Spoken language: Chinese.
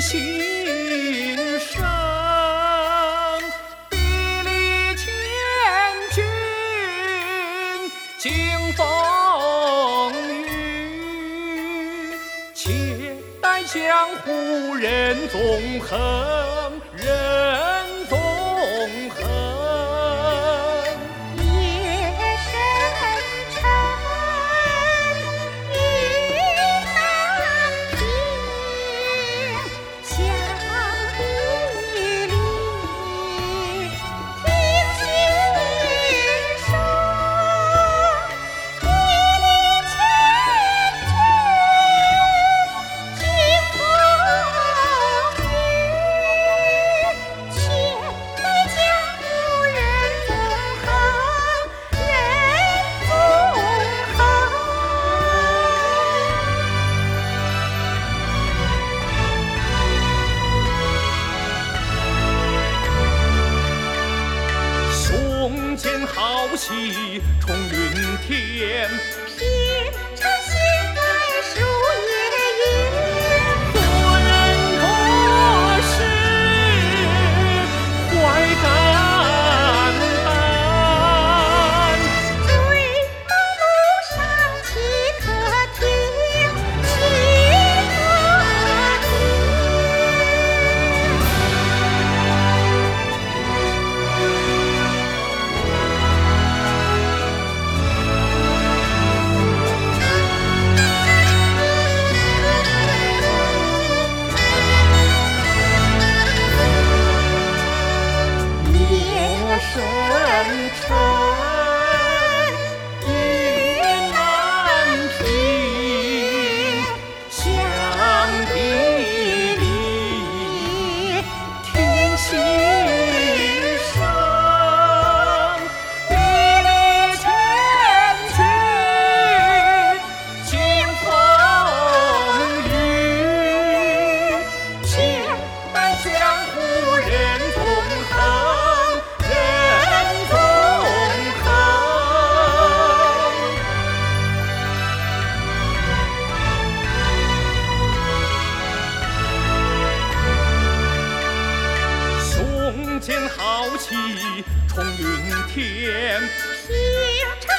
心声，比历千军经风雨，且待江湖人纵横。朝夕冲云天。云天平常。